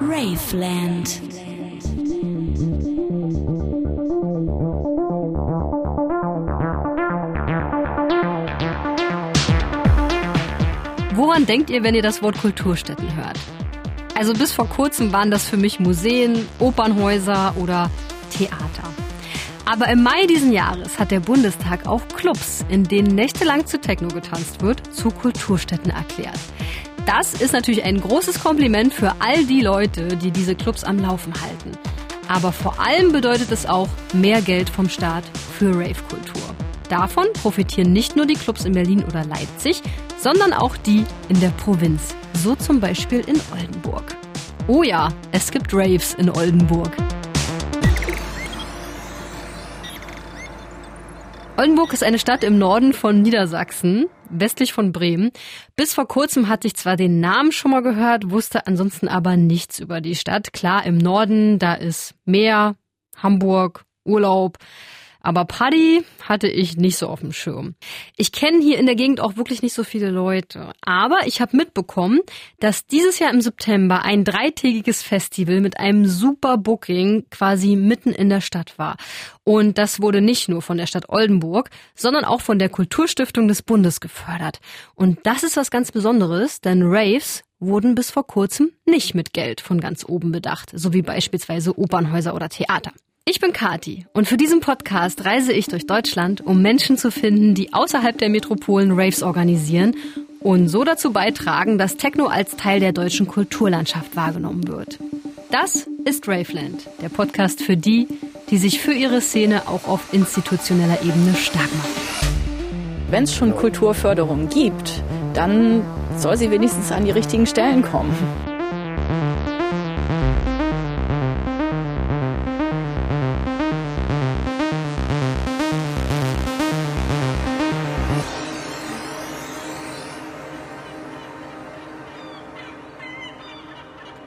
Raveland. Woran denkt ihr, wenn ihr das Wort Kulturstätten hört? Also bis vor kurzem waren das für mich Museen, Opernhäuser oder Theater. Aber im Mai diesen Jahres hat der Bundestag auch Clubs, in denen nächtelang zu Techno getanzt wird, zu Kulturstätten erklärt. Das ist natürlich ein großes Kompliment für all die Leute, die diese Clubs am Laufen halten. Aber vor allem bedeutet es auch mehr Geld vom Staat für Rave-Kultur. Davon profitieren nicht nur die Clubs in Berlin oder Leipzig, sondern auch die in der Provinz. So zum Beispiel in Oldenburg. Oh ja, es gibt Raves in Oldenburg. Oldenburg ist eine Stadt im Norden von Niedersachsen, westlich von Bremen. Bis vor kurzem hatte ich zwar den Namen schon mal gehört, wusste ansonsten aber nichts über die Stadt. Klar, im Norden, da ist Meer, Hamburg, Urlaub. Aber Paddy hatte ich nicht so auf dem Schirm. Ich kenne hier in der Gegend auch wirklich nicht so viele Leute. Aber ich habe mitbekommen, dass dieses Jahr im September ein dreitägiges Festival mit einem super Booking quasi mitten in der Stadt war. Und das wurde nicht nur von der Stadt Oldenburg, sondern auch von der Kulturstiftung des Bundes gefördert. Und das ist was ganz Besonderes, denn Raves wurden bis vor kurzem nicht mit Geld von ganz oben bedacht, so wie beispielsweise Opernhäuser oder Theater. Ich bin Kati und für diesen Podcast reise ich durch Deutschland, um Menschen zu finden, die außerhalb der Metropolen Raves organisieren und so dazu beitragen, dass Techno als Teil der deutschen Kulturlandschaft wahrgenommen wird. Das ist Raveland, der Podcast für die, die sich für ihre Szene auch auf institutioneller Ebene stark machen. Wenn es schon Kulturförderung gibt, dann soll sie wenigstens an die richtigen Stellen kommen.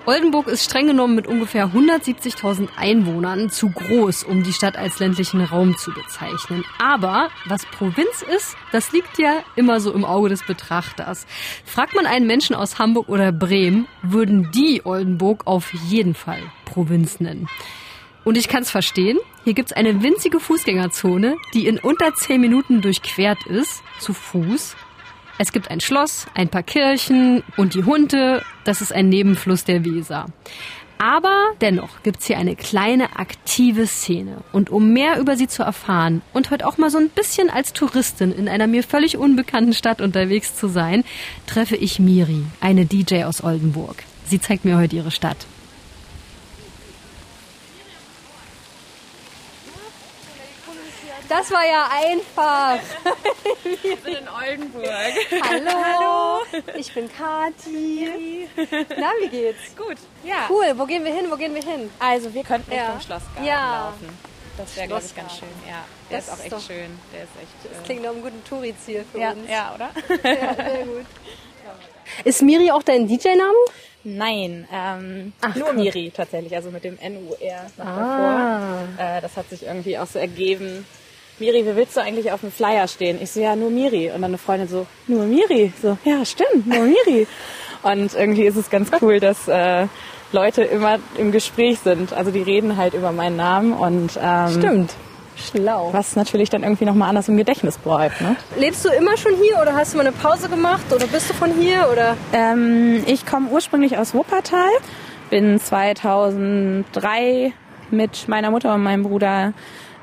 Oldenburg ist streng genommen mit ungefähr 170.000 Einwohnern zu groß, um die Stadt als ländlichen Raum zu bezeichnen. Aber was Provinz ist, das liegt ja immer so im Auge des Betrachters. Fragt man einen Menschen aus Hamburg oder Bremen, würden die Oldenburg auf jeden Fall Provinz nennen. Und ich kann es verstehen. Hier gibt's eine winzige Fußgängerzone, die in unter 10 Minuten durchquert ist, zu Fuß. Es gibt ein Schloss, ein paar Kirchen und die Hunde, das ist ein Nebenfluss der Weser. Aber dennoch gibt's hier eine kleine aktive Szene. Und um mehr über sie zu erfahren und heute auch mal so ein bisschen als Touristin in einer mir völlig unbekannten Stadt unterwegs zu sein, treffe ich Miri, eine DJ aus Oldenburg. Sie zeigt mir heute ihre Stadt. Das war ja einfach. Ich bin in Oldenburg. Hallo. Hallo. Ich bin Kati. Na, wie geht's? Gut, ja. Cool. Wo gehen wir hin? Wo gehen wir hin? Also wir könnten Ja. Richtung Schlossgarten Ja. laufen. Das wäre, glaube ich, ganz schön. Ja, der Das ist auch echt doch- schön. Der ist echt. Das äh, klingt nach einem guten Touri-Ziel für ja, uns. ja, oder? Ja, sehr gut. Ist Miri auch dein DJ-Name? Nein, ähm, Ach, nur. Miri tatsächlich, also mit dem N-U-R Ah. davor. Äh, das hat sich irgendwie auch so ergeben. Miri, wie willst du eigentlich auf dem Flyer stehen? Ich so, ja, nur Miri. Und dann eine Freundin so, nur Miri. So, ja, stimmt, nur Miri. Und irgendwie ist es ganz cool, dass äh, Leute immer im Gespräch sind. Also die reden halt über meinen Namen und ähm, Stimmt. Schlau. was natürlich dann irgendwie nochmal anders im Gedächtnis bleibt. Ne? Lebst du immer schon hier oder hast du mal eine Pause gemacht oder bist du von hier oder? Ähm, ich komme ursprünglich aus Wuppertal, bin 2003 mit meiner Mutter und meinem Bruder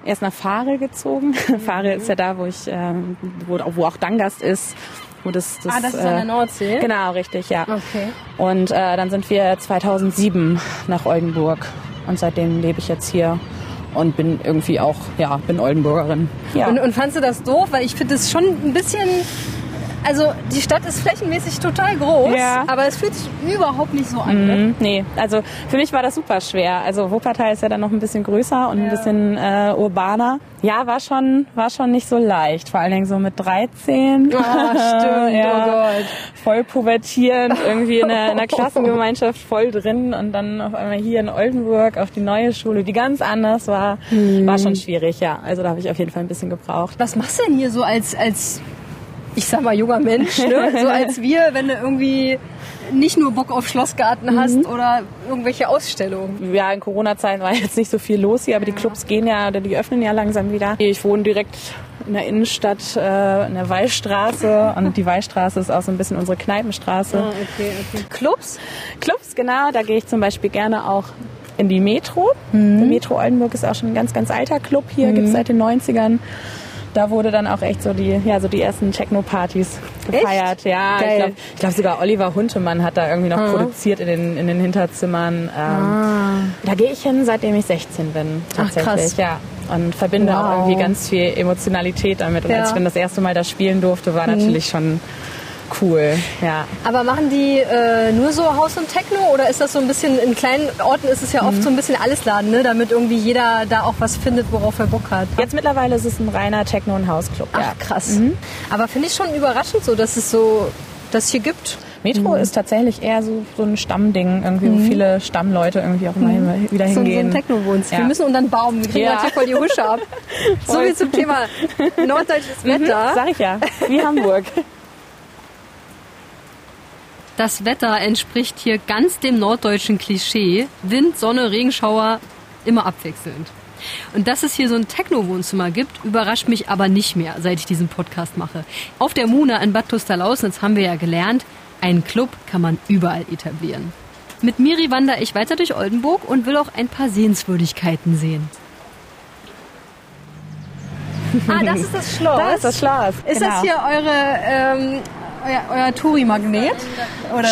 erst nach Fahre gezogen. Fahre ist ja da, wo ich, ähm, wo, wo auch Dangast ist. Wo das, das, Ah, das ist an der Nordsee? Genau, richtig, ja. Okay. Und äh, dann sind wir 2007 nach Oldenburg und seitdem lebe ich jetzt hier und bin irgendwie auch, ja, bin Oldenburgerin. Ja. Und, und fandst du das doof? Weil ich finde es schon ein bisschen. Also die Stadt ist flächenmäßig total groß, Ja. aber es fühlt sich überhaupt nicht so an. Ne? Mhm, nee, also für mich war das super schwer. Also Wuppertal ist ja dann noch ein bisschen größer und ein bisschen äh, urbaner. Ja, war schon, war schon nicht so leicht. Vor allen Dingen so mit 13. Ah, stimmt, ja, oh Gott. Voll pubertierend, irgendwie in der, in der Klassengemeinschaft voll drin und dann auf einmal hier in Oldenburg auf die neue Schule, die ganz anders war. Mhm. War schon schwierig, ja. Also da habe ich auf jeden Fall ein bisschen gebraucht. Was machst du denn hier so als, als ich sag mal, junger Mensch, ne? so als wir, wenn du irgendwie nicht nur Bock auf Schlossgarten hast mhm. oder irgendwelche Ausstellungen. Ja, in Corona-Zeiten war jetzt nicht so viel los hier, aber die Clubs gehen ja, oder die öffnen ja langsam wieder. Ich wohne direkt in der Innenstadt, äh, in der Wallstraße und die Wallstraße ist auch so ein bisschen unsere Kneipenstraße. Ah, okay, okay. Clubs? Clubs, genau. Da gehe ich zum Beispiel gerne auch in die Metro. Mhm. Der Metro Oldenburg ist auch schon ein ganz, ganz alter Club hier, mhm. gibt es seit den 90ern da wurde dann auch echt so die, ja, so die ersten Techno-Partys gefeiert. Echt? Ja, Geil. ich glaube glaub sogar Oliver Huntemann hat da irgendwie noch mhm. produziert in den, in den Hinterzimmern. Ähm, ah. Da gehe ich hin, seitdem ich 16 bin. Tatsächlich. Ach, krass. Ja. Und verbinde wow. auch irgendwie ganz viel Emotionalität damit. Und ja. als ich dann das erste Mal da spielen durfte, war mhm. natürlich schon cool, ja. Aber machen die äh, nur so Haus und Techno oder ist das so ein bisschen, in kleinen Orten ist es ja oft mhm. so ein bisschen alles Laden, ne? damit irgendwie jeder da auch was findet, worauf er Bock hat. Jetzt mittlerweile ist es ein reiner Techno- und Hausclub. Ach, ja. krass. Mhm. Aber finde ich schon überraschend so, dass es so das hier gibt. Metro mhm. ist tatsächlich eher so, so ein Stammding, irgendwie, wo mhm. viele Stammleute irgendwie auch immer mhm. wieder hingehen. So, ein Techno-Wohnst. Ja. Wir müssen unter einen Baum, wir kriegen ja. hier voll die Husche ab. so viel zum Thema norddeutsches mhm. Wetter. Sag ich ja, wie Hamburg. Das Wetter entspricht hier ganz dem norddeutschen Klischee. Wind, Sonne, Regenschauer, immer abwechselnd. Und dass es hier so ein Techno-Wohnzimmer gibt, überrascht mich aber nicht mehr, seit ich diesen Podcast mache. Auf der Muna in Bad Tusterlausnitz haben wir ja gelernt, einen Club kann man überall etablieren. Mit Miri wandere ich weiter durch Oldenburg und will auch ein paar Sehenswürdigkeiten sehen. Ah, das ist das Schloss. Das ist das Schloss. Ist genau. das hier eure ähm, euer, euer Touri-Magnet?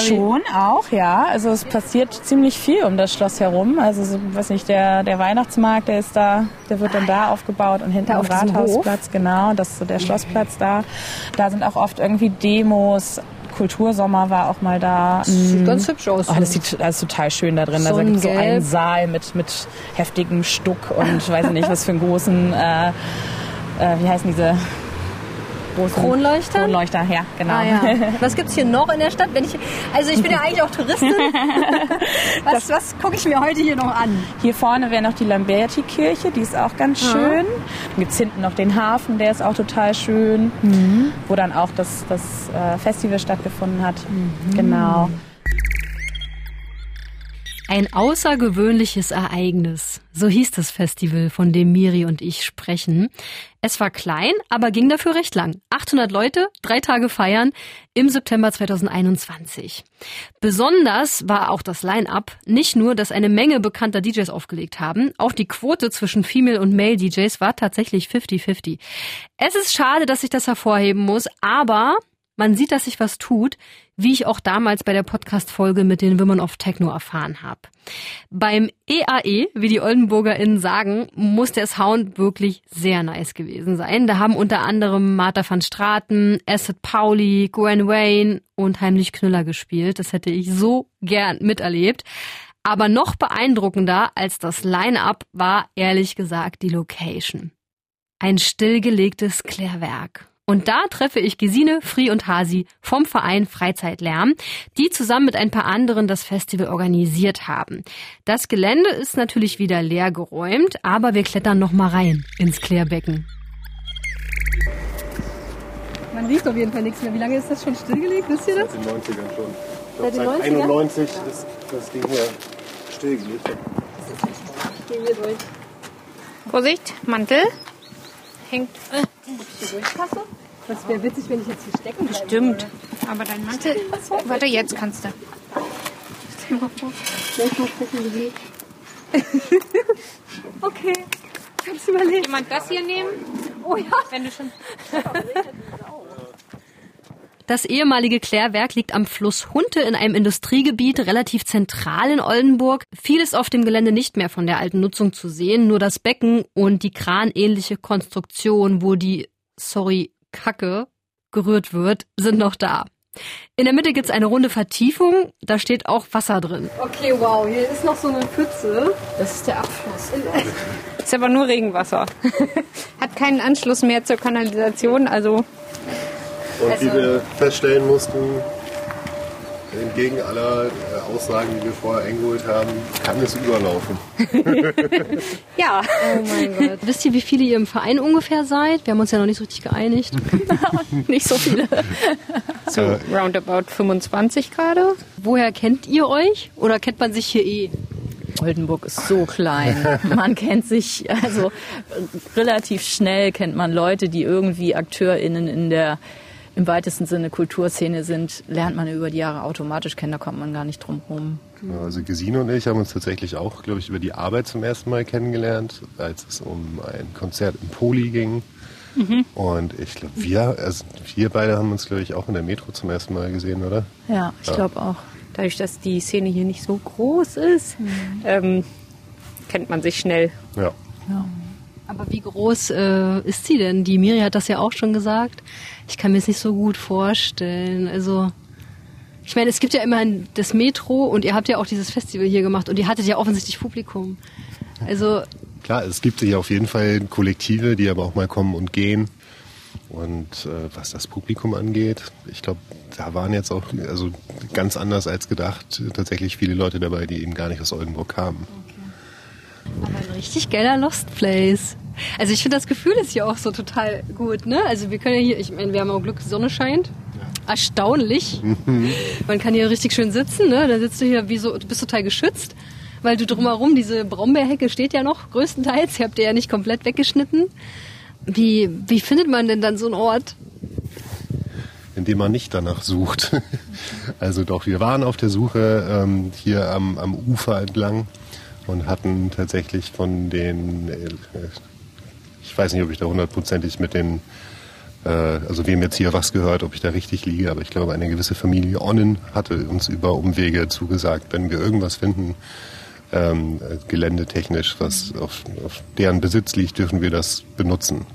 Schon auch, ja. Also es passiert ziemlich viel um das Schloss herum. Also so, weiß nicht, der, der Weihnachtsmarkt, der ist da, der wird dann da aufgebaut und hinten am Rathausplatz, genau, das ist so der Schlossplatz da. Da sind auch oft irgendwie Demos, Kultursommer war auch mal da. Sieht mhm. ganz hübsch aus. Oh, das sieht das total schön da drin. So da gibt es so einen Saal mit, mit heftigem Stuck und weiß nicht, was für einen großen, äh, äh, wie heißen diese großen Kronleuchter. Kronleuchter, ja, genau. Ah, ja. Was gibt's hier noch in der Stadt? Wenn ich, also ich bin ja eigentlich auch Touristin. was, was gucke ich mir heute hier noch an? Hier vorne wäre noch die Lamberti-Kirche, die ist auch ganz schön. Ja. Dann gibt's hinten noch den Hafen, der ist auch total schön, mhm. wo dann auch das, das äh, Festival stattgefunden hat. Mhm. Genau. Ein außergewöhnliches Ereignis. So hieß das Festival, von dem Miri und ich sprechen. Es war klein, aber ging dafür recht lang. 800 Leute, drei Tage feiern im September 2021. Besonders war auch das Line-up. Nicht nur, dass eine Menge bekannter DJs aufgelegt haben, auch die Quote zwischen Female und Male DJs war tatsächlich 50-50. Es ist schade, dass ich das hervorheben muss, aber man sieht, dass sich was tut, wie ich auch damals bei der Podcast-Folge mit den Women of Techno erfahren habe. Beim EAE, e, wie die OldenburgerInnen sagen, muss der Sound wirklich sehr nice gewesen sein. Da haben unter anderem Martha van Straten, Acid Pauli, Gwen Wayne und Heimlich Knüller gespielt. Das hätte ich so gern miterlebt. Aber noch beeindruckender als das Line-Up war ehrlich gesagt die Location. Ein stillgelegtes Klärwerk. Und da treffe ich Gesine, Fri und Hasi vom Verein Freizeitlärm, die zusammen mit ein paar anderen das Festival organisiert haben. Das Gelände ist natürlich wieder leer geräumt, aber wir klettern noch mal rein ins Klärbecken. Man riecht auf jeden Fall nichts mehr. Wie lange ist das schon stillgelegt? Wisst ihr das? Seit den 90ern schon. Ich glaub, seit, seit 91 ist das Ding hier stillgelegt. Vorsicht, Mantel. Hängt. Äh. Das wäre witzig, wenn ich jetzt hier stecken bleibe. Stimmt. Aber dein Mantel. Warte, jetzt kannst du. Stell mal vor. Soll mal gucken, wie Okay. Kannst du überlegen. Jemand das hier nehmen? Oh ja. Wenn du schon. Das ehemalige Klärwerk liegt am Fluss Hunte in einem Industriegebiet relativ zentral in Oldenburg. Viel ist auf dem Gelände nicht mehr von der alten Nutzung zu sehen, nur das Becken und die kranähnliche Konstruktion, wo die, sorry, Kacke gerührt wird, sind noch da. In der Mitte gibt's eine runde Vertiefung, da steht auch Wasser drin. Okay, wow, hier ist noch so eine Pfütze. Das ist der Abfluss. ist aber nur Regenwasser. Hat keinen Anschluss mehr zur Kanalisation, also und also, wie wir feststellen mussten, entgegen aller äh, Aussagen, die wir vorher eingeholt haben, kann es überlaufen. ja. Oh mein Gott. Wisst ihr, wie viele ihr im Verein ungefähr seid? Wir haben uns ja noch nicht so richtig geeinigt. nicht so viele. so äh, roundabout 25 gerade. Woher kennt ihr euch? Oder kennt man sich hier eh? Oldenburg ist so klein. Man kennt sich, also relativ schnell kennt man Leute, die irgendwie AkteurInnen in der im weitesten Sinne Kulturszene sind, lernt man über die Jahre automatisch kennen, da kommt man gar nicht drum rum. Also Gesine und ich haben uns tatsächlich auch, glaube ich, über die Arbeit zum ersten Mal kennengelernt, als es um ein Konzert im Poli ging. Mhm. Und ich glaube, wir, also wir beide haben uns, glaube ich, auch in der Metro zum ersten Mal gesehen, oder? Ja, ich ja. glaube auch. Dadurch, dass die Szene hier nicht so groß ist, mhm. ähm, kennt man sich schnell. Ja. ja. Aber wie groß äh, ist sie denn? Die Miri hat das ja auch schon gesagt. Ich kann mir es nicht so gut vorstellen. Also, ich meine, es gibt ja immerhin das Metro und ihr habt ja auch dieses Festival hier gemacht und ihr hattet ja offensichtlich Publikum. Also. Klar, es gibt ja auf jeden Fall Kollektive, die aber auch mal kommen und gehen. Und äh, was das Publikum angeht, ich glaube, da waren jetzt auch also ganz anders als gedacht tatsächlich viele Leute dabei, die eben gar nicht aus Oldenburg kamen. Aber ein richtig geiler Lost Place. Also ich finde das Gefühl ist hier auch so total gut, ne? Also wir können ja hier, ich meine, wir haben auch Glück, die Sonne scheint. Erstaunlich. Mhm. Man kann hier richtig schön sitzen, ne? Da sitzt du hier wie so, du bist total geschützt, weil du drumherum, diese Brombeerhecke steht ja noch größtenteils, ihr habt ihr ja nicht komplett weggeschnitten. Wie, wie findet man denn dann so einen Ort? Indem man nicht danach sucht. Also doch, wir waren auf der Suche ähm, hier am, am Ufer entlang und hatten tatsächlich von den, äh, ich weiß nicht, ob ich da hundertprozentig mit den, äh, also wem jetzt hier was gehört, ob ich da richtig liege, aber ich glaube, eine gewisse Familie Onnen hatte uns über Umwege zugesagt, wenn wir irgendwas finden, ähm, geländetechnisch, was auf, auf deren Besitz liegt, dürfen wir das benutzen.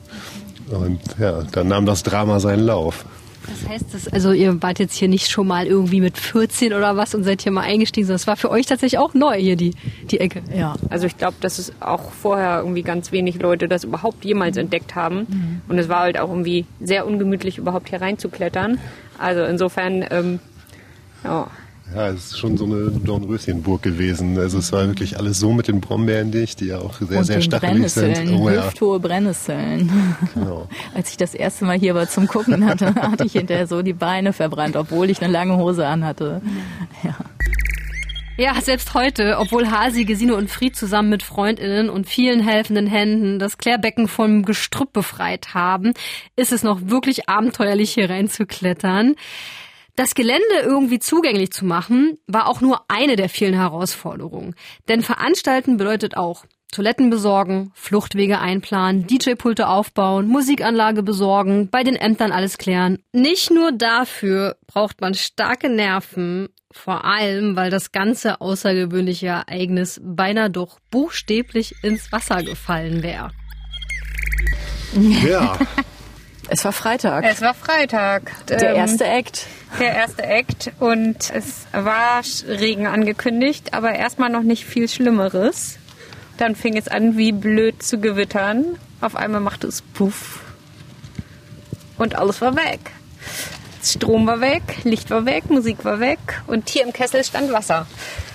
Und ja, dann nahm das Drama seinen Lauf. Was heißt das? Also ihr wart jetzt hier nicht schon mal irgendwie mit 14 oder was und seid hier mal eingestiegen, sondern es war für euch tatsächlich auch neu hier die, die Ecke. Ja, also ich glaube, dass es auch vorher irgendwie ganz wenig Leute das überhaupt jemals mhm. entdeckt haben. Mhm. Und es war halt auch irgendwie sehr ungemütlich, überhaupt hier reinzuklettern. Also insofern, ähm, ja, ja, es ist schon so eine Dornröschenburg gewesen. Also es war wirklich alles so mit den Brombeeren dicht, die ja auch sehr, und sehr stachelig sind. Oh, ja. hüfthohe Brennnesseln. Genau. Als ich das erste Mal hier war zum Gucken hatte, hatte ich hinterher so die Beine verbrannt, obwohl ich eine lange Hose anhatte. Ja. Ja, selbst heute, obwohl Hasi, Gesine und Fried zusammen mit Freundinnen und vielen helfenden Händen das Klärbecken vom Gestrüpp befreit haben, ist es noch wirklich abenteuerlich hier reinzuklettern. Das Gelände irgendwie zugänglich zu machen, war auch nur eine der vielen Herausforderungen. Denn veranstalten bedeutet auch Toiletten besorgen, Fluchtwege einplanen, DJ-Pulte aufbauen, Musikanlage besorgen, bei den Ämtern alles klären. Nicht nur dafür braucht man starke Nerven, vor allem, weil das ganze außergewöhnliche Ereignis beinahe doch buchstäblich ins Wasser gefallen wäre. Ja. Es war Freitag. Es war Freitag. Der ähm, erste Act. Der erste Act und es war Regen angekündigt, aber erstmal noch nicht viel Schlimmeres. Dann fing es an, wie blöd zu gewittern. Auf einmal machte es Puff und alles war weg. Strom war weg, Licht war weg, Musik war weg und hier im Kessel stand Wasser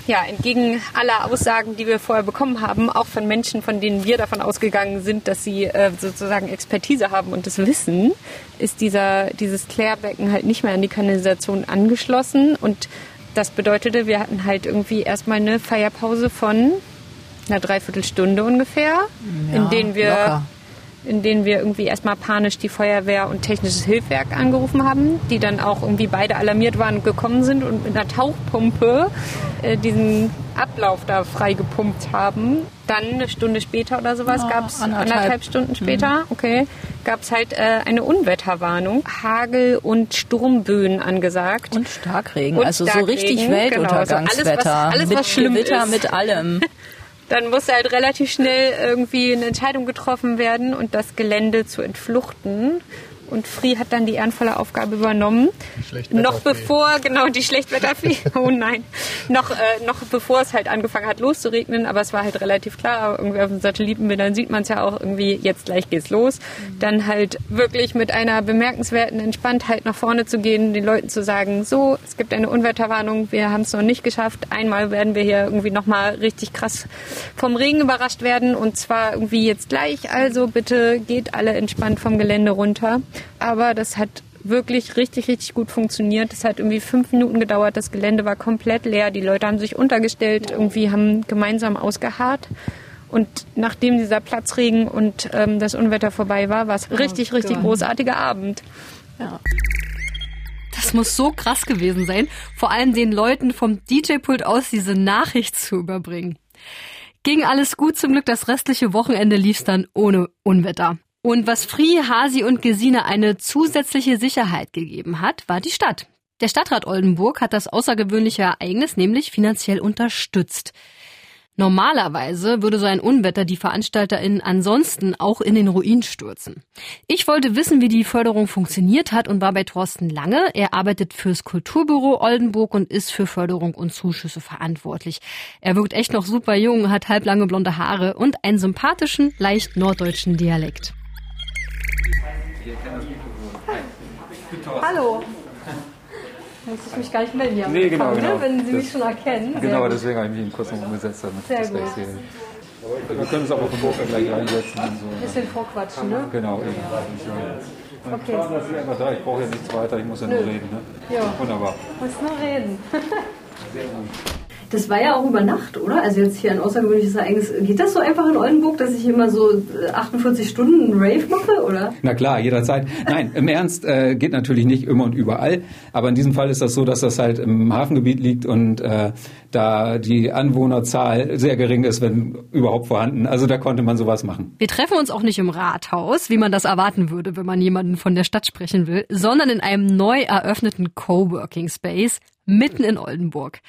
ja, entgegen aller Aussagen, die wir vorher bekommen haben, auch von Menschen, von denen wir davon ausgegangen sind, dass sie äh, sozusagen Expertise haben und das wissen, ist dieser, dieses Klärbecken halt nicht mehr an die Kanalisation angeschlossen. Und das bedeutete, wir hatten halt irgendwie erstmal eine Feierpause von einer Dreiviertelstunde ungefähr, ja, in denen wir locker in denen wir irgendwie erstmal panisch die Feuerwehr und technisches Hilfswerk angerufen haben, die dann auch irgendwie beide alarmiert waren und gekommen sind und mit einer Tauchpumpe äh, diesen Ablauf da frei gepumpt haben. Dann eine Stunde später oder sowas oh, gab es anderthalb. anderthalb. Stunden später, mhm. okay, gab es halt äh, eine Unwetterwarnung, Hagel und Sturmböen angesagt und Starkregen, und also Starkregen, so richtig Weltuntergangswetter, genau, also alles, was, alles, was mit Gewitter, ist. mit allem. dann musste halt relativ schnell irgendwie eine Entscheidung getroffen werden und das Gelände zu entfluchten. Und Free hat dann die ehrenvolle Aufgabe übernommen. Noch bevor, genau, die Schlechtwetterfee, oh nein, noch, äh, noch bevor es halt angefangen hat loszuregnen, aber es war halt relativ klar, irgendwie auf den Satellitenbildern sieht man es ja auch irgendwie, jetzt gleich geht's los. Dann halt wirklich mit einer bemerkenswerten Entspanntheit nach vorne zu gehen, den Leuten zu sagen, so, es gibt eine Unwetterwarnung, wir haben es noch nicht geschafft, einmal werden wir hier irgendwie nochmal richtig krass vom Regen überrascht werden und zwar irgendwie jetzt gleich, also bitte geht alle entspannt vom Gelände runter. Aber das hat wirklich richtig, richtig gut funktioniert. Es hat irgendwie fünf Minuten gedauert. Das Gelände war komplett leer. Die Leute haben sich untergestellt, irgendwie haben gemeinsam ausgeharrt. Und nachdem dieser Platzregen und ähm, das Unwetter vorbei war, war es richtig, richtig großartiger Abend. Ja. Das muss so krass gewesen sein, vor allem den Leuten vom DJ-Pult aus diese Nachricht zu überbringen. Ging alles gut zum Glück, das restliche Wochenende lief's dann ohne Unwetter. Und was Frie, Hasi und Gesine eine zusätzliche Sicherheit gegeben hat, war die Stadt. Der Stadtrat Oldenburg hat das außergewöhnliche Ereignis nämlich finanziell unterstützt. Normalerweise würde so ein Unwetter die VeranstalterInnen ansonsten auch in den Ruin stürzen. Ich wollte wissen, wie die Förderung funktioniert hat und war bei Thorsten Lange. Er arbeitet fürs Kulturbüro Oldenburg und ist für Förderung und Zuschüsse verantwortlich. Er wirkt echt noch super jung, hat halblange blonde Haare und einen sympathischen, leicht norddeutschen Dialekt. Hallo. Muss ich mich gar nicht melden hier Nee, genau, Empfang, genau. Ne? Wenn Sie Das- mich schon erkennen. Sehr Genau, gut. deswegen habe ich mich eben kurz noch umgesetzt, damit Sehr ich das gleich gut. sehe. Wir können uns aber vom Burger gleich reinsetzen und so. Bisschen vorquatschen, ne? Genau, eben. Ja. Okay. Einfach da, ich brauche ja nichts weiter, ich muss ja nur reden. Ne? Ja. Wunderbar. Muss nur reden. Das war ja auch über Nacht, oder? Also jetzt hier ein außergewöhnliches Ereignis. Geht das so einfach in Oldenburg, dass ich immer so äh, 48 Stunden einen Rave mache, oder? Na klar, jederzeit. Nein, im Ernst äh, geht natürlich nicht immer und überall. Aber in diesem Fall ist das so, dass das halt im Hafengebiet liegt und äh, da die Anwohnerzahl sehr gering ist, wenn überhaupt vorhanden. Also da konnte man sowas machen. Wir treffen uns auch nicht im Rathaus, wie man das erwarten würde, wenn man jemanden von der Stadt sprechen will, sondern in einem neu eröffneten Coworking Space mitten in Oldenburg.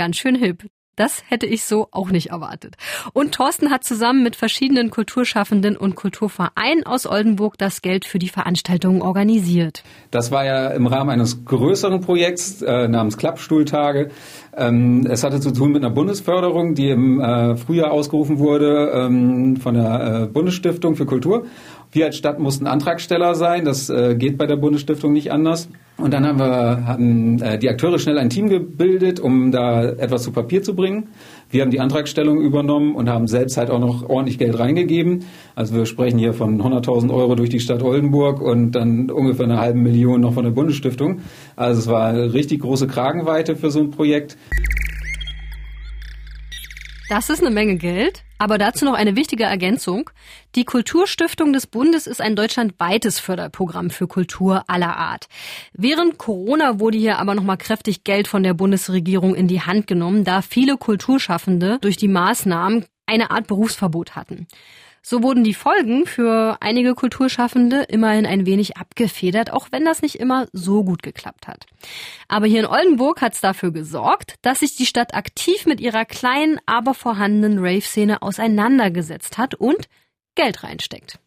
Ganz schön hip. Das hätte ich so auch nicht erwartet. Und Thorsten hat zusammen mit verschiedenen Kulturschaffenden und Kulturvereinen aus Oldenburg das Geld für die Veranstaltung organisiert. Das war ja im Rahmen eines größeren Projekts äh, namens Klappstuhltage. Ähm, es hatte zu tun mit einer Bundesförderung, die im äh, Frühjahr ausgerufen wurde ähm, von der äh, Bundesstiftung für Kultur. Wir als Stadt mussten Antragsteller sein. Das äh, geht bei der Bundesstiftung nicht anders. Und dann haben wir hatten äh, die Akteure schnell ein Team gebildet, um da etwas zu Papier zu bringen. Wir haben die Antragstellung übernommen und haben selbst halt auch noch ordentlich Geld reingegeben. Also wir sprechen hier von 100.000 Euro durch die Stadt Oldenburg und dann ungefähr eine halbe Million noch von der Bundesstiftung. Also es war eine richtig große Kragenweite für so ein Projekt. Das ist eine Menge Geld, aber dazu noch eine wichtige Ergänzung. Die Kulturstiftung des Bundes ist ein deutschlandweites Förderprogramm für Kultur aller Art. Während Corona wurde hier aber nochmal kräftig Geld von der Bundesregierung in die Hand genommen, da viele Kulturschaffende durch die Maßnahmen eine Art Berufsverbot hatten. So wurden die Folgen für einige Kulturschaffende immerhin ein wenig abgefedert, auch wenn das nicht immer so gut geklappt hat. Aber hier in Oldenburg hat es dafür gesorgt, dass sich die Stadt aktiv mit ihrer kleinen, aber vorhandenen Rave-Szene auseinandergesetzt hat und Geld reinsteckt.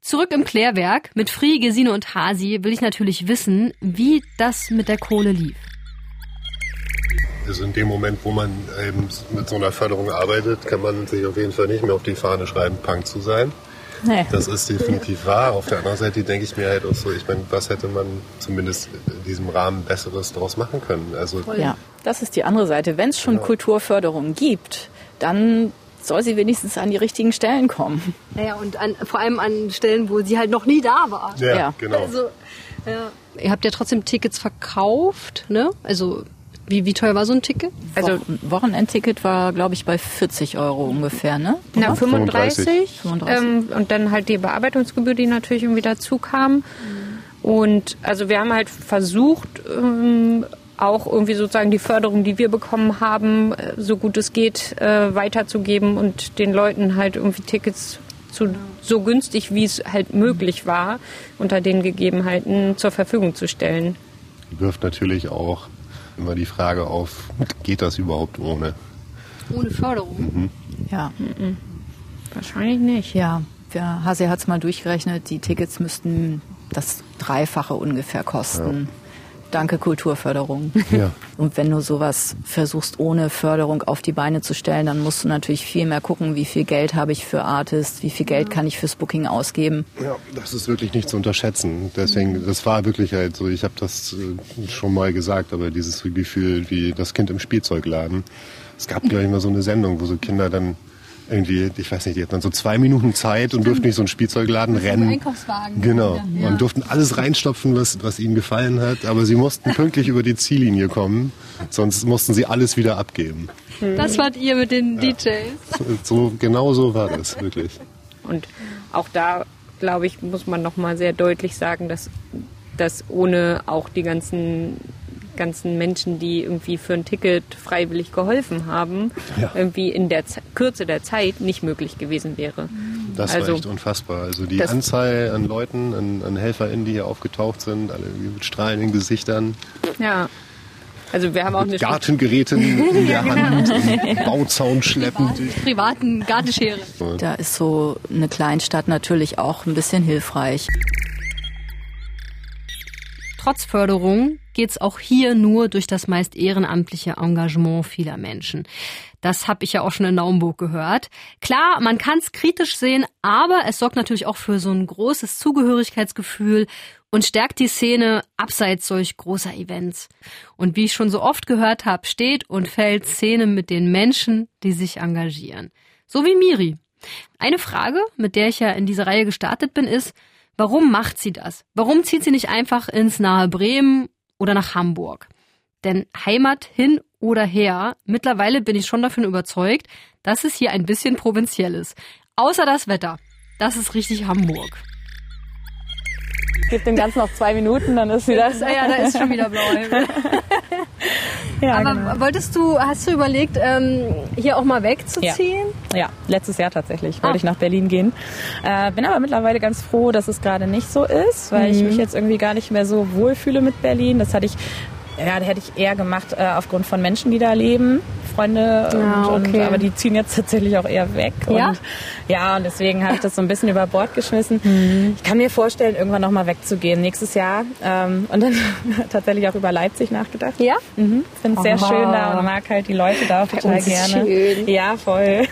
Zurück im Klärwerk mit Frie, Gesine und Hasi will ich natürlich wissen, wie das mit der Kohle lief. Also in dem Moment, wo man eben mit so einer Förderung arbeitet, kann man sich auf jeden Fall nicht mehr auf die Fahne schreiben, Punk zu sein. Nee. Das ist definitiv wahr. Auf der anderen Seite denke ich mir halt auch so, ich meine, was hätte man zumindest in diesem Rahmen Besseres daraus machen können? Also Ja, das ist die andere Seite. Wenn es schon Kulturförderung gibt, dann soll sie wenigstens an die richtigen Stellen kommen. Naja, und an, vor allem an Stellen, wo sie halt noch nie da war. ja, Ja. genau. Also, ja. Ihr habt ja trotzdem Tickets verkauft, ne? Also, wie, wie teuer war so ein Ticket? Also ein Wochenendticket war, glaube ich, bei 40 Euro ungefähr, ne? Na, 35. 35. Ähm, und dann halt die Bearbeitungsgebühr, die natürlich irgendwie dazu kam. Und also wir haben halt versucht, ähm, auch irgendwie sozusagen die Förderung, die wir bekommen haben, äh, so gut es geht, äh, weiterzugeben und den Leuten halt irgendwie Tickets zu so günstig, wie es halt möglich war, unter den Gegebenheiten zur Verfügung zu stellen. Wirft natürlich auch immer die Frage auf, geht das überhaupt ohne? Ohne Förderung. Ja, Wahrscheinlich nicht. ja. Ja, Hase hat es mal durchgerechnet, die Tickets müssten das Dreifache ungefähr kosten. Danke Kulturförderung. Ja. Und wenn du sowas versuchst, ohne Förderung auf die Beine zu stellen, dann musst du natürlich viel mehr gucken, wie viel Geld habe ich für Artists, wie viel Geld kann ich fürs Booking ausgeben. Ja, das ist wirklich nicht zu unterschätzen. Deswegen, das war wirklich halt so, ich habe das äh, schon mal gesagt, aber dieses Gefühl wie das Kind im Spielzeugladen. Es gab, glaube ich, mal so eine Sendung, wo so Kinder dann irgendwie, ich weiß nicht, die hatten dann so zwei Minuten Zeit und durften durch so einen Spielzeugladen rennen. Einkaufswagen. Genau. Und durften alles reinstopfen, was, was ihnen gefallen hat. Aber sie mussten pünktlich über die Ziellinie kommen, sonst mussten sie alles wieder abgeben. Das wart ihr mit den DJs. So, so genau so war das, wirklich. Und auch da, glaube ich, muss man nochmal sehr deutlich sagen, dass, dass ohne auch die ganzen ganzen Menschen, die irgendwie für ein Ticket freiwillig geholfen haben, Ja. irgendwie in der Ze Kürze der Zeit nicht möglich gewesen wäre. Das Also- war echt unfassbar. Also die Anzahl an Leuten, an, an HelferInnen, die hier aufgetaucht sind, alle irgendwie mit strahlenden Gesichtern, Ja. Also wir haben auch eine mit Gartengeräten in der Hand, und Bauzaun schleppend. Privaten Gartenschere. Da ist so eine Kleinstadt natürlich auch ein bisschen hilfreich. Trotz Förderung geht's auch hier nur durch das meist ehrenamtliche Engagement vieler Menschen. Das habe ich ja auch schon in Naumburg gehört. Klar, man kann's kritisch sehen, aber es sorgt natürlich auch für so ein großes Zugehörigkeitsgefühl und stärkt die Szene abseits solch großer Events. Und wie ich schon so oft gehört habe, steht und fällt Szene mit den Menschen, die sich engagieren. So wie Miri. Eine Frage, mit der ich ja in diese Reihe gestartet bin, ist, Warum macht sie das? Warum zieht sie nicht einfach ins nahe Bremen oder nach Hamburg? Denn Heimat hin oder her, mittlerweile bin ich schon davon überzeugt, dass es hier ein bisschen provinziell ist. Außer das Wetter. Das ist richtig Hamburg. Gib dem Ganzen noch zwei Minuten, dann ist wieder. Ja, ja, da ist schon wieder blau. Ja, Aber genau. wolltest du, hast du überlegt, ähm, hier auch mal wegzuziehen? Ja, letztes Jahr tatsächlich wollte Ah. ich nach Berlin gehen. Äh, bin aber mittlerweile ganz froh, dass es gerade nicht so ist, weil Mhm. ich mich jetzt irgendwie gar nicht mehr so wohlfühle mit Berlin. Das hatte ich, ja, hätte ich eher gemacht äh, aufgrund von Menschen, die da leben, Freunde. Ja, und, okay. und, aber die ziehen jetzt tatsächlich auch eher weg. Ja? Und, ja, und deswegen habe ich das so ein bisschen über Bord geschmissen. Mhm. Ich kann mir vorstellen, irgendwann nochmal wegzugehen nächstes Jahr. Ähm, und dann tatsächlich auch über Leipzig nachgedacht. Ja? Mhm. Finde es sehr schön da und mag halt die Leute da auch total gerne. schön. Ja, voll.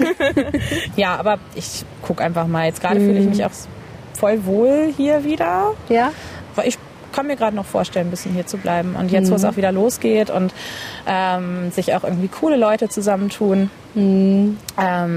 ja, aber ich guck einfach mal. Jetzt gerade fühle ich mich auch voll wohl hier wieder. Ja? Weil ich kann mir gerade noch vorstellen, ein bisschen hier zu bleiben. Und jetzt, wo es auch wieder losgeht und ähm, sich auch irgendwie coole Leute zusammentun ähm,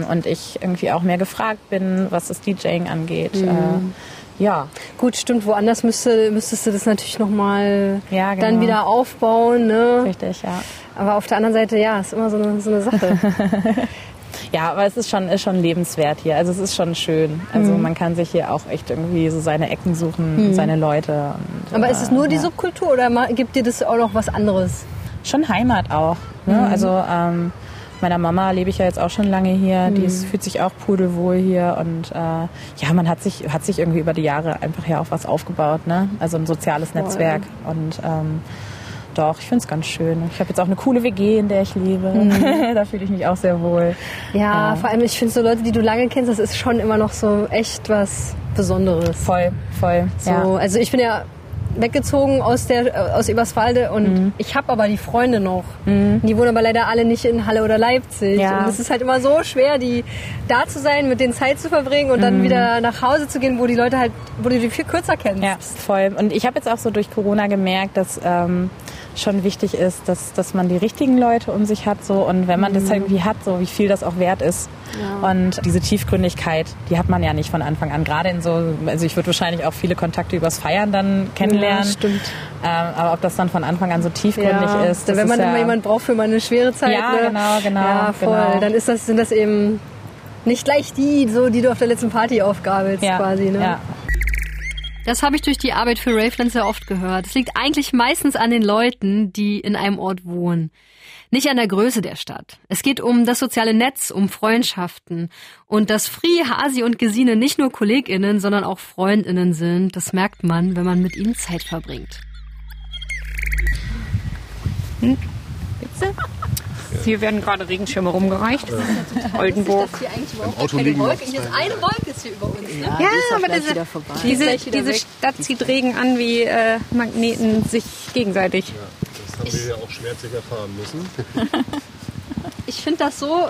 und ich irgendwie auch mehr gefragt bin, was das DJing angeht. Äh, ja, Gut, stimmt. Woanders müsste, müsstest du das natürlich nochmal Ja, genau. dann wieder aufbauen. Ne? richtig, ja. Aber auf der anderen Seite, ja, ist immer so eine, so eine Sache. Ja, aber es ist schon, ist schon lebenswert hier. Also es ist schon schön. Also Mhm. man kann sich hier auch echt irgendwie so seine Ecken suchen, und seine Leute. Und, Aber äh, ist es nur die ja. Subkultur oder gibt dir das auch noch was anderes? Schon Heimat auch. Ne? Mhm. Also ähm, meiner Mama lebe ich ja jetzt auch schon lange hier. Die Mhm. ist, fühlt sich auch pudelwohl hier und äh, ja, man hat sich hat sich irgendwie über die Jahre einfach ja auch was aufgebaut. Ne? Also ein soziales Netzwerk und ähm, doch, ich finde es ganz schön. Ich habe jetzt auch eine coole WG, in der ich lebe. da fühle ich mich auch sehr wohl. Ja, Ja. vor allem, ich finde so Leute, die du lange kennst, das ist schon immer noch so echt was Besonderes. Voll, voll. So, Ja. Also ich bin ja weggezogen aus der äh, aus Eberswalde und Mhm. ich habe aber die Freunde noch. Die wohnen aber leider alle nicht in Halle oder Leipzig. Ja. Und es ist halt immer so schwer, die da zu sein, mit denen Zeit zu verbringen und Mhm. dann wieder nach Hause zu gehen, wo die Leute halt, wo du die viel kürzer kennst. Ja, voll. Und ich habe jetzt auch so durch Corona gemerkt, dass ähm, schon wichtig ist, dass, dass man die richtigen Leute um sich hat. So. Und wenn man das irgendwie hat, so wie viel das auch wert ist. Und diese Tiefgründigkeit, die hat man ja nicht von Anfang an. Gerade in so, also ich würde wahrscheinlich auch viele Kontakte übers Feiern dann kennenlernen. Ja, stimmt. Ähm, aber ob das dann von Anfang an so tiefgründig Ja, ist, das wenn man ist ja, immer jemanden braucht für mal eine schwere Zeit. Ja, ne? genau, genau, Ja, voll. genau. Dann ist das, sind das eben nicht gleich die, so, die du auf der letzten Party aufgabelst ja, quasi. Ne? ja, Das habe ich durch die Arbeit für Raveland sehr oft gehört. Es liegt eigentlich meistens an den Leuten, die in einem Ort wohnen. Nicht an der Größe der Stadt. Es geht um das soziale Netz, um Freundschaften. Und dass Fri, Hasi und Gesine nicht nur KollegInnen, sondern auch FreundInnen sind, das merkt man, wenn man mit ihnen Zeit verbringt. Hier werden gerade Regenschirme rumgereicht. Oldenburg. Hier eigentlich überhaupt Auto liegen Wolke. Hier ist eine Wolke ist hier über uns. Ne? Ja, Ja, aber diese- wieder vorbei. Diese, diese. Stadt zieht Regen an wie äh, Magneten sich gegenseitig. Das haben wir ja auch schmerzlich erfahren müssen. Ich finde das so,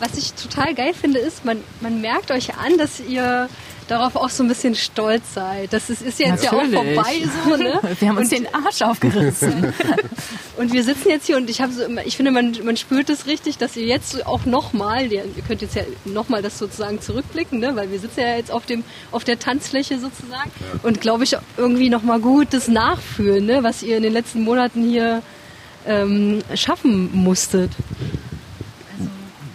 was ich total geil finde, ist, man, man merkt euch an, dass ihr darauf auch so ein bisschen stolz seid. Das ist, ist jetzt ja auch Natürlich. vorbei so, ne? Wir haben uns den Arsch aufgerissen. Und wir sitzen jetzt hier und ich habe so immer, ich finde, man, man spürt es richtig, dass ihr jetzt auch nochmal, ihr könnt jetzt ja nochmal das sozusagen zurückblicken, ne? weil wir sitzen ja jetzt auf dem, auf der Tanzfläche sozusagen und glaube ich irgendwie nochmal gut das nachfühlen, ne? was ihr in den letzten Monaten hier ähm, schaffen musstet.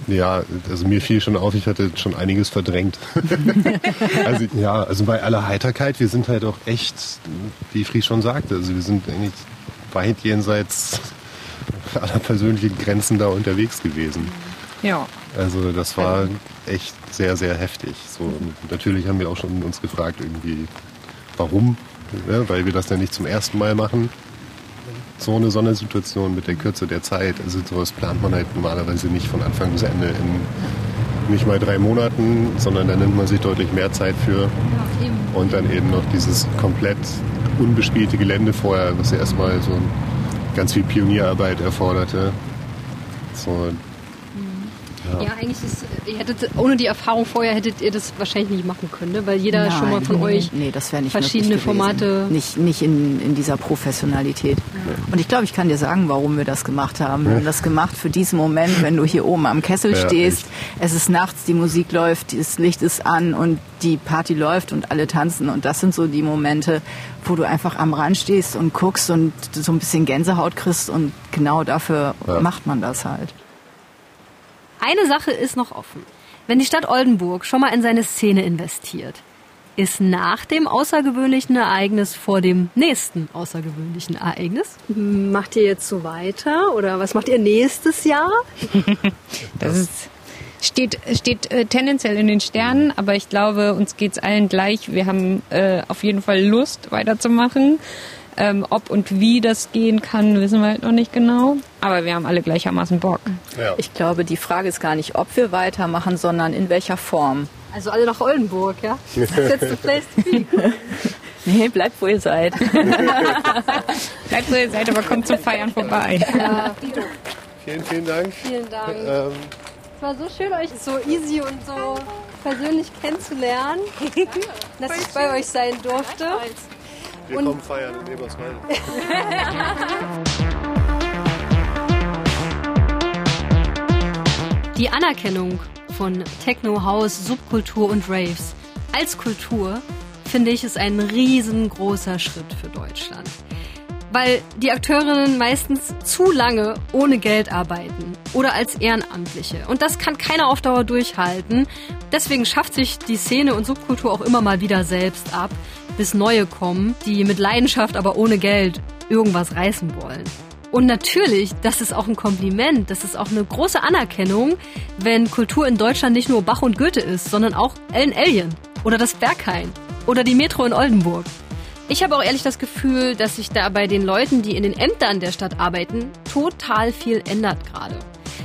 Ja, also mir fiel schon auf, ich hatte schon einiges verdrängt. also ja, also bei aller Heiterkeit, wir sind halt auch echt, wie Fries schon sagte, also wir sind eigentlich weit jenseits aller persönlichen Grenzen da unterwegs gewesen. Ja. Also das war echt sehr, sehr heftig. So, natürlich haben wir auch schon uns gefragt irgendwie, warum, ne? weil wir das ja nicht zum ersten Mal machen. So eine Sondersituation mit der Kürze der Zeit, also sowas plant man halt normalerweise nicht von Anfang bis Ende in nicht mal drei Monaten, sondern da nimmt man sich deutlich mehr Zeit für. Und dann eben noch dieses komplett unbespielte Gelände vorher, was ja erstmal so ganz viel Pionierarbeit erforderte. So, Ja, eigentlich ist, ihr hättet, ohne die Erfahrung vorher hättet ihr das wahrscheinlich nicht machen können, ne? weil jeder schon mal von nee, euch nee, das wäre nicht verschiedene. Formate. Nicht, nicht in, in dieser Professionalität. Und ich glaube, ich kann dir sagen, warum wir das gemacht haben. Wir haben das gemacht für diesen Moment, wenn du hier oben am Kessel Ja, stehst, es ist nachts, die Musik läuft, das Licht ist an und die Party läuft und alle tanzen. Und das sind so die Momente, wo du einfach am Rand stehst und guckst und so ein bisschen Gänsehaut kriegst. Und genau dafür Ja. macht man das halt. Eine Sache ist noch offen. Wenn die Stadt Oldenburg schon mal in seine Szene investiert, ist nach dem außergewöhnlichen Ereignis vor dem nächsten außergewöhnlichen Ereignis? Macht ihr jetzt so weiter oder was macht ihr nächstes Jahr? Das ist, steht, steht äh, tendenziell in den Sternen, aber ich glaube, uns geht's allen gleich. Wir haben äh, auf jeden Fall Lust, weiterzumachen. Ähm, ob und wie das gehen kann, wissen wir halt noch nicht genau. Aber wir haben alle gleichermaßen Bock. ja. Ich glaube, die Frage ist gar nicht, ob wir weitermachen, sondern in welcher Form. Also alle nach Oldenburg, ja? Das ist jetzt the place to be. Nee, bleibt, wo ihr seid. Bleibt so ihr seid, aber kommt zum Feiern vorbei. Ja, Vielen, vielen Dank. vielen Dank. Ähm, Es war so schön, euch so easy und so persönlich kennenzulernen, dass ich bei euch sein durfte. Wir kommen feiern in Eberswalde. Die Anerkennung von Techno, House, Subkultur und Raves als Kultur finde ich ist ein riesengroßer Schritt für Deutschland. Weil die Akteurinnen meistens zu lange ohne Geld arbeiten oder als Ehrenamtliche. Und das kann keiner auf Dauer durchhalten. Deswegen schafft sich die Szene und Subkultur auch immer mal wieder selbst ab, bis neue kommen, die mit Leidenschaft, aber ohne Geld irgendwas reißen wollen. Und natürlich, das ist auch ein Kompliment, das ist auch eine große Anerkennung, wenn Kultur in Deutschland nicht nur Bach und Goethe ist, sondern auch Ellen Alien oder das Berghain oder die Metro in Oldenburg. Ich habe auch ehrlich das Gefühl, dass sich da bei den Leuten, die in den Ämtern der Stadt arbeiten, total viel ändert gerade.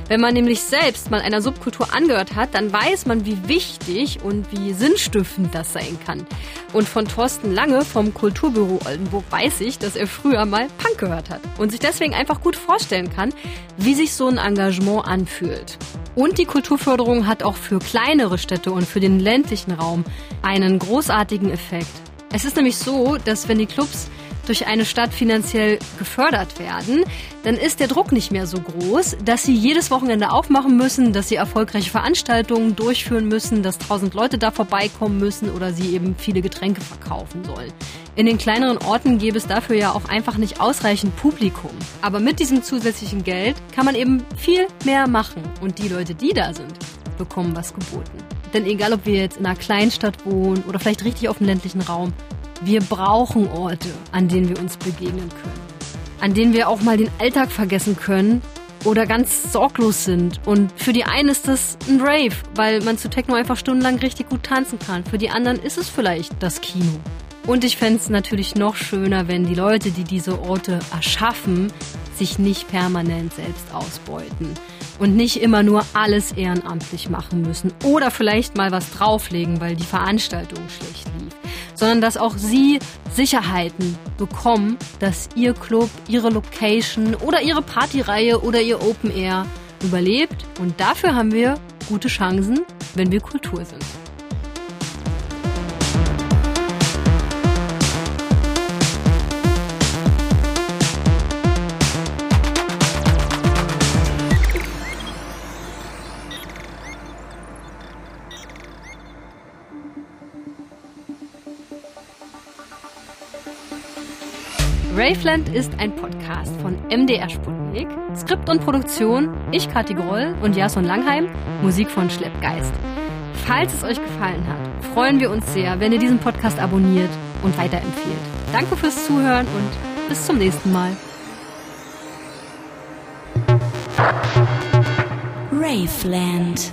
Wenn man nämlich selbst mal einer Subkultur angehört hat, dann weiß man, wie wichtig und wie sinnstiftend das sein kann. Und von Thorsten Lange vom Kulturbüro Oldenburg weiß ich, dass er früher mal Punk gehört hat und sich deswegen einfach gut vorstellen kann, wie sich so ein Engagement anfühlt. Und die Kulturförderung hat auch für kleinere Städte und für den ländlichen Raum einen großartigen Effekt. Es ist nämlich so, dass wenn die Clubs durch eine Stadt finanziell gefördert werden, dann ist der Druck nicht mehr so groß, dass sie jedes Wochenende aufmachen müssen, dass sie erfolgreiche Veranstaltungen durchführen müssen, dass tausend Leute da vorbeikommen müssen oder sie eben viele Getränke verkaufen sollen. In den kleineren Orten gäbe es dafür ja auch einfach nicht ausreichend Publikum. Aber mit diesem zusätzlichen Geld kann man eben viel mehr machen und die Leute, die da sind, bekommen was geboten. Denn egal, ob wir jetzt in einer Kleinstadt wohnen oder vielleicht richtig auf dem ländlichen Raum, wir brauchen Orte, an denen wir uns begegnen können. An denen wir auch mal den Alltag vergessen können oder ganz sorglos sind. Und für die einen ist das ein Rave, weil man zu Techno einfach stundenlang richtig gut tanzen kann. Für die anderen ist es vielleicht das Kino. Und ich fände es natürlich noch schöner, wenn die Leute, die diese Orte erschaffen, sich nicht permanent selbst ausbeuten und nicht immer nur alles ehrenamtlich machen müssen oder vielleicht mal was drauflegen, weil die Veranstaltung schlecht lief, sondern dass auch sie Sicherheiten bekommen, dass ihr Club, ihre Location oder ihre Partyreihe oder ihr Open Air überlebt und dafür haben wir gute Chancen, wenn wir Kultur sind. Raveland ist ein Podcast von MDR Sputnik. Skript und Produktion ich, Kathi Groll und Jason Langheim. Musik von Schleppgeist. Falls es euch gefallen hat, freuen wir uns sehr, wenn ihr diesen Podcast abonniert und weiterempfehlt. Danke fürs Zuhören und bis zum nächsten Mal. Raveland.